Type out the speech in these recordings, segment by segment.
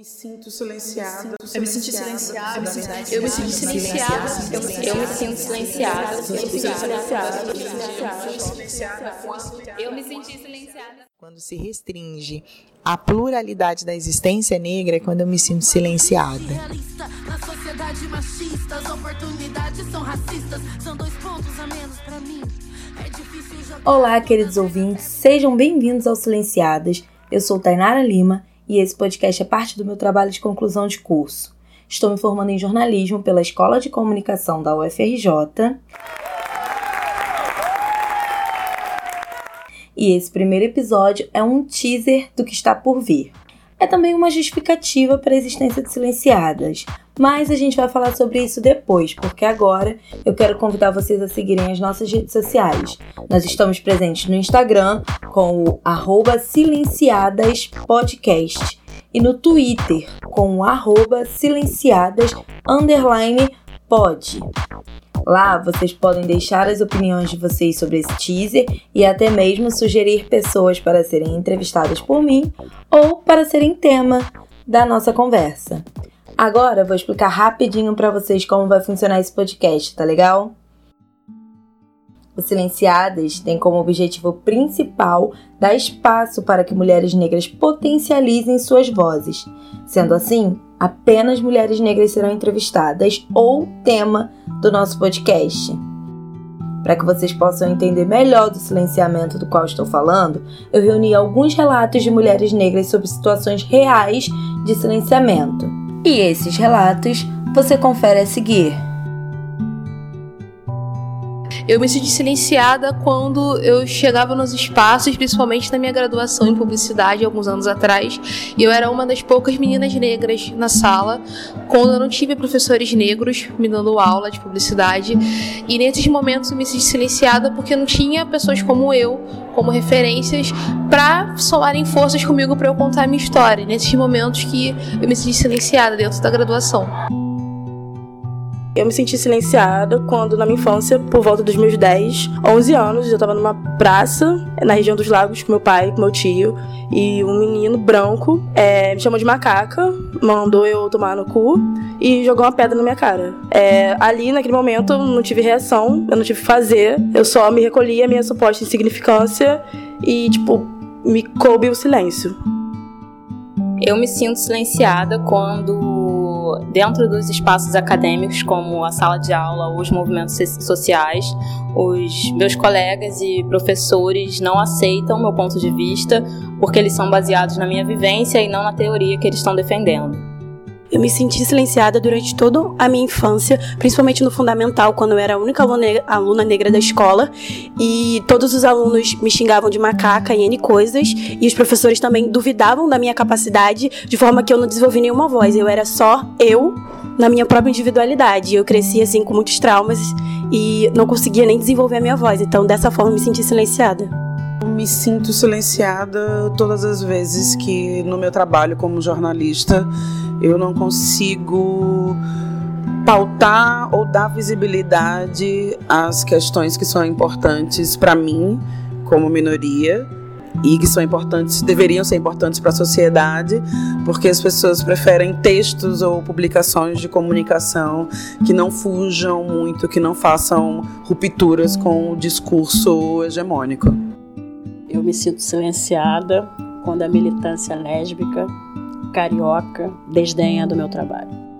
me sinto silenciada. Eu me sinto silenciada. Eu me sinto Eu me sinto silenciada. Eu me sinto silenciada. Eu me sinto silenciada. Eu me senti silenciada. Quando se restringe a pluralidade da existência negra é quando eu me sinto silenciada. na sociedade machista. As oportunidades são racistas. São dois pontos a menos pra mim. É. Olá, queridos ouvintes, sejam bem-vindos ao Silenciadas. Eu sou Tainara Lima e esse podcast é parte do meu trabalho de conclusão de curso. Estou me formando em jornalismo pela Escola de Comunicação da UFRJ. E esse primeiro episódio é um teaser do que está por vir. É também uma justificativa para a existência de silenciadas, mas a gente vai falar sobre isso depois, porque agora eu quero convidar vocês a seguirem as nossas redes sociais. Nós estamos presentes no Instagram com o arroba silenciadaspodcast e no Twitter com o arroba silenciadas underline pod. Lá vocês podem deixar as opiniões de vocês sobre esse teaser e até mesmo sugerir pessoas para serem entrevistadas por mim ou para serem tema da nossa conversa. Agora vou explicar rapidinho para vocês como vai funcionar esse podcast, tá legal? O Silenciadas tem como objetivo principal dar espaço para que mulheres negras potencializem suas vozes. Sendo assim, apenas mulheres negras serão entrevistadas ou tema do nosso podcast. Para que vocês possam entender melhor do silenciamento do qual estou falando, eu reuni alguns relatos de mulheres negras sobre situações reais de silenciamento. E esses relatos você confere a seguir. Eu me senti silenciada quando eu chegava nos espaços, principalmente na minha graduação em publicidade, alguns anos atrás, e eu era uma das poucas meninas negras na sala, quando eu não tive professores negros me dando aula de publicidade, e nesses momentos eu me senti silenciada porque não tinha pessoas como eu, como referências, para somarem forças comigo para eu contar a minha história. Nesses momentos que eu me senti silenciada dentro da graduação. Eu me senti silenciada quando, na minha infância, por volta dos meus 10, 11 anos, eu estava numa praça na região dos lagos com meu pai, com meu tio, e um menino branco é, me chamou de macaca, mandou eu tomar no cu e jogou uma pedra na minha cara. É, ali, naquele momento, eu não tive reação, eu não tive o que fazer, eu só me recolhi a minha suposta insignificância e, tipo, me coube o silêncio. Eu me sinto silenciada quando, dentro dos espaços acadêmicos, como a sala de aula ou os movimentos so- sociais, os meus colegas e professores não aceitam meu ponto de vista porque eles são baseados na minha vivência e não na teoria que eles estão defendendo. Eu me senti silenciada durante toda a minha infância, principalmente no fundamental, quando eu era a única aluna negra, da escola. E todos os alunos me xingavam de macaca e N coisas. E os professores também duvidavam da minha capacidade, de forma que eu não desenvolvi nenhuma voz. Eu era só eu, na minha própria individualidade. Eu cresci assim com muitos traumas e não conseguia nem desenvolver a minha voz. Então, dessa forma, eu me senti silenciada. Me sinto silenciada todas as vezes que no meu trabalho como jornalista eu não consigo pautar ou dar visibilidade às questões que são importantes para mim como minoria e que são importantes, deveriam ser importantes para a sociedade, porque as pessoas preferem textos ou publicações de comunicação que não fujam muito, que não façam rupturas com o discurso hegemônico. Eu me sinto silenciada quando a militância lésbica, carioca, desdenha do meu trabalho.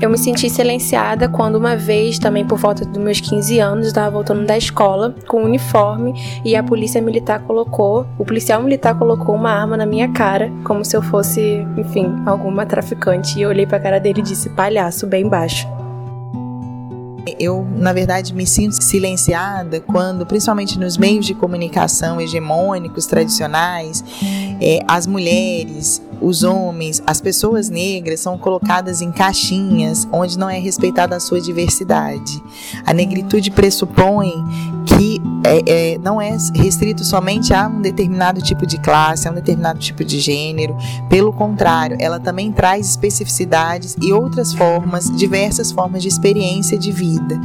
Eu me senti silenciada quando uma vez, também por volta dos meus 15 anos, eu estava voltando da escola com um uniforme e a polícia militar colocou, o policial militar colocou uma arma na minha cara, como se eu fosse, enfim, alguma traficante. E eu olhei pra cara dele e disse palhaço bem baixo. Eu, na verdade, me sinto silenciada quando, principalmente nos meios de comunicação hegemônicos, tradicionais, é, as mulheres, os homens, as pessoas negras são colocadas em caixinhas onde não é respeitada a sua diversidade. A negritude pressupõe que é, é, não é restrito somente a um determinado tipo de classe, a um determinado tipo de gênero. Pelo contrário, ela também traz especificidades e outras formas, diversas formas de experiência de vida.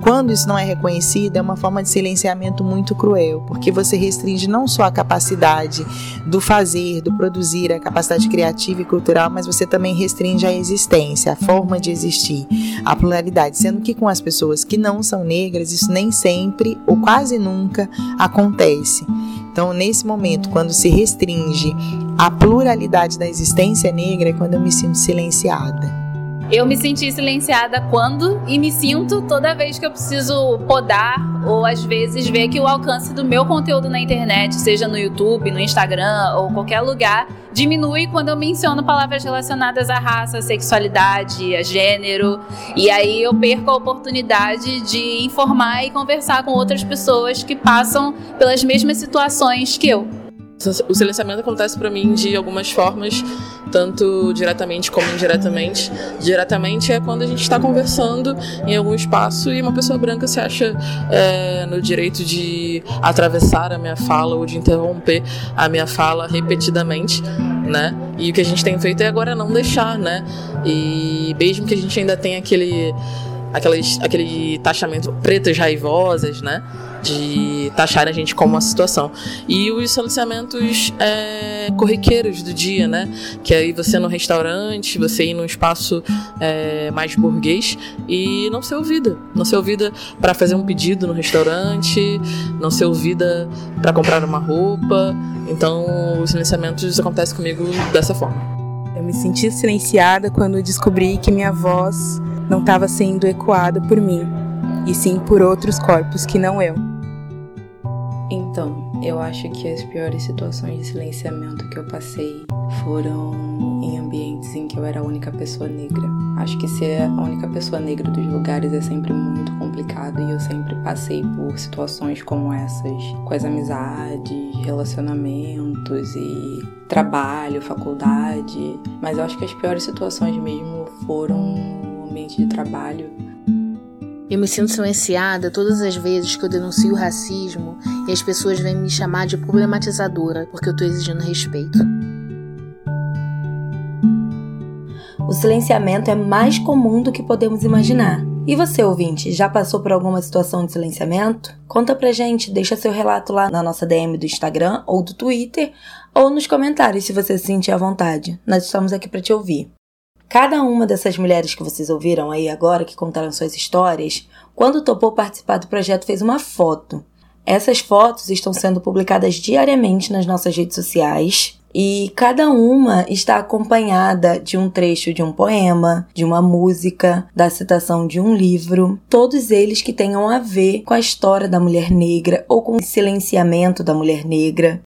Quando isso não é reconhecido, é uma forma de silenciamento muito cruel, porque você restringe não só a capacidade do fazer, do produzir, a capacidade criativa e cultural, mas você também restringe a existência, a forma de existir, a pluralidade, sendo que com as pessoas que não são negras, isso nem sempre ou quase nunca acontece. Então, nesse momento, quando se restringe a pluralidade da existência negra, é quando eu me sinto silenciada. Eu me senti silenciada quando e me sinto toda vez que eu preciso podar ou às vezes ver que o alcance do meu conteúdo na internet, seja no YouTube, no Instagram ou qualquer lugar, diminui quando eu menciono palavras relacionadas à raça, sexualidade, a gênero. E aí eu perco a oportunidade de informar e conversar com outras pessoas que passam pelas mesmas situações que eu. O silenciamento acontece para mim de algumas formas, tanto diretamente como indiretamente. Diretamente é quando a gente está conversando em algum espaço e uma pessoa branca se acha é, no direito de atravessar a minha fala ou de interromper a minha fala repetidamente, né? E o que a gente tem feito é agora não deixar, né? E mesmo que a gente ainda tenha aquele, aqueles, aquele taxamento pretas raivosas, né? De taxar a gente como uma situação. E os silenciamentos é, corriqueiros do dia, né? Que aí você no restaurante, você ir num espaço é, mais burguês e não ser ouvida. Não ser ouvida para fazer um pedido no restaurante, não ser ouvida para comprar uma roupa. Então, os silenciamentos acontecem comigo dessa forma. Eu me senti silenciada quando descobri que minha voz não estava sendo ecoada por mim, e sim por outros corpos que não eu. Então, eu acho que as piores situações de silenciamento que eu passei foram em ambientes em que eu era a única pessoa negra. Acho que ser a única pessoa negra dos lugares é sempre muito complicado e eu sempre passei por situações como essas, com as amizades, relacionamentos e trabalho, faculdade. Mas eu acho que as piores situações mesmo foram no ambiente de trabalho eu me sinto silenciada todas as vezes que eu denuncio racismo e as pessoas vêm me chamar de problematizadora porque eu estou exigindo respeito. O silenciamento é mais comum do que podemos imaginar. E você, ouvinte, já passou por alguma situação de silenciamento? Conta pra gente, deixa seu relato lá na nossa DM do Instagram ou do Twitter, ou nos comentários se você se sentir à vontade. Nós estamos aqui para te ouvir. Cada uma dessas mulheres que vocês ouviram aí agora, que contaram suas histórias, quando topou participar do projeto, fez uma foto. Essas fotos estão sendo publicadas diariamente nas nossas redes sociais e cada uma está acompanhada de um trecho de um poema, de uma música, da citação de um livro, todos eles que tenham a ver com a história da mulher negra ou com o silenciamento da mulher negra.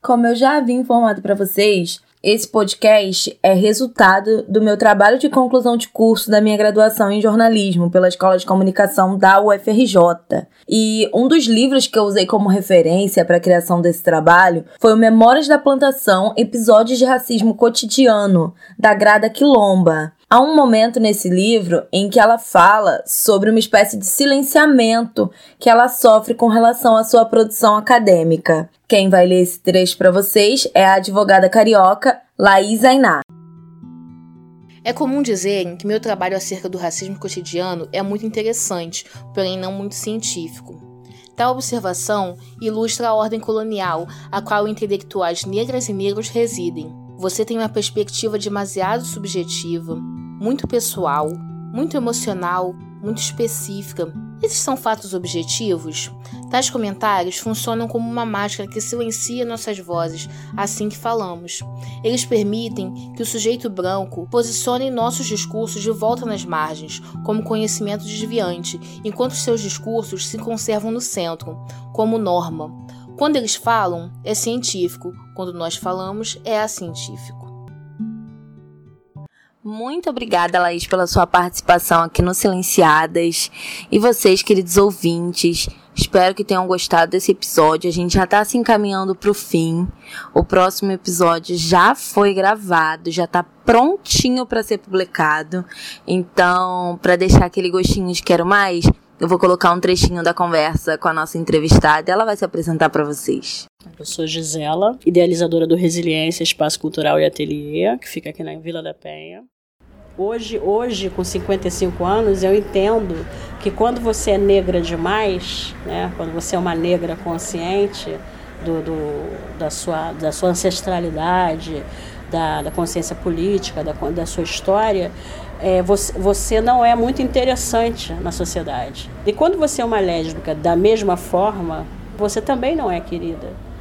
Como eu já havia informado para vocês, esse podcast é resultado do meu trabalho de conclusão de curso da minha graduação em jornalismo pela Escola de Comunicação da UFRJ. E um dos livros que eu usei como referência para a criação desse trabalho foi o Memórias da Plantação Episódios de Racismo Cotidiano, da Grada Quilomba. Há um momento nesse livro em que ela fala sobre uma espécie de silenciamento que ela sofre com relação à sua produção acadêmica. Quem vai ler esse trecho para vocês é a advogada carioca Laís Ainá. É comum dizerem que meu trabalho acerca do racismo cotidiano é muito interessante, porém não muito científico. Tal observação ilustra a ordem colonial a qual intelectuais negras e negros residem. Você tem uma perspectiva demasiado subjetiva, muito pessoal, muito emocional, muito específica. Esses são fatos objetivos? Tais comentários funcionam como uma máscara que silencia nossas vozes assim que falamos. Eles permitem que o sujeito branco posicione nossos discursos de volta nas margens, como conhecimento desviante, enquanto seus discursos se conservam no centro, como norma. Quando eles falam, é científico, quando nós falamos, é acientífico. Muito obrigada, Laís, pela sua participação aqui no Silenciadas. E vocês, queridos ouvintes, espero que tenham gostado desse episódio. A gente já está se encaminhando para o fim. O próximo episódio já foi gravado, já está prontinho para ser publicado. Então, para deixar aquele gostinho de quero mais, eu vou colocar um trechinho da conversa com a nossa entrevistada ela vai se apresentar para vocês. Eu sou Gisela, idealizadora do Resiliência Espaço Cultural e Ateliê, que fica aqui na Vila da Penha. Hoje, hoje, com 55 anos, eu entendo que quando você é negra demais, né, quando você é uma negra consciente do, do da, sua, da sua ancestralidade, da, da consciência política, da, da sua história, é, você, você não é muito interessante na sociedade. E quando você é uma lésbica da mesma forma, você também não é querida.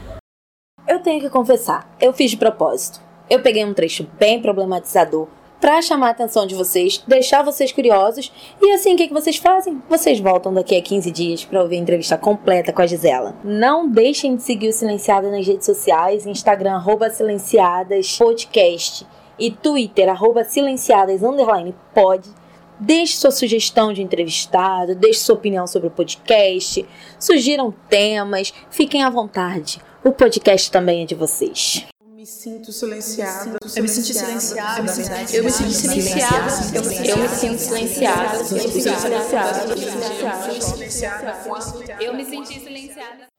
Tenho que confessar, eu fiz de propósito. Eu peguei um trecho bem problematizador para chamar a atenção de vocês, deixar vocês curiosos. E assim, o que, que vocês fazem? Vocês voltam daqui a 15 dias para ouvir a entrevista completa com a Gisela. Não deixem de seguir o Silenciada nas redes sociais, Instagram, arroba Silenciadas Podcast e Twitter, arroba Silenciadas, underline, pod. Deixe sua sugestão de entrevistado, deixe sua opinião sobre o podcast, sugiram temas, fiquem à vontade. O podcast também é de vocês me sinto silenciada. Eu me sinto silenciada. Eu me sinto silenciada. Eu me sinto silenciada. Eu me sinto silenciada. Eu me senti silenciada.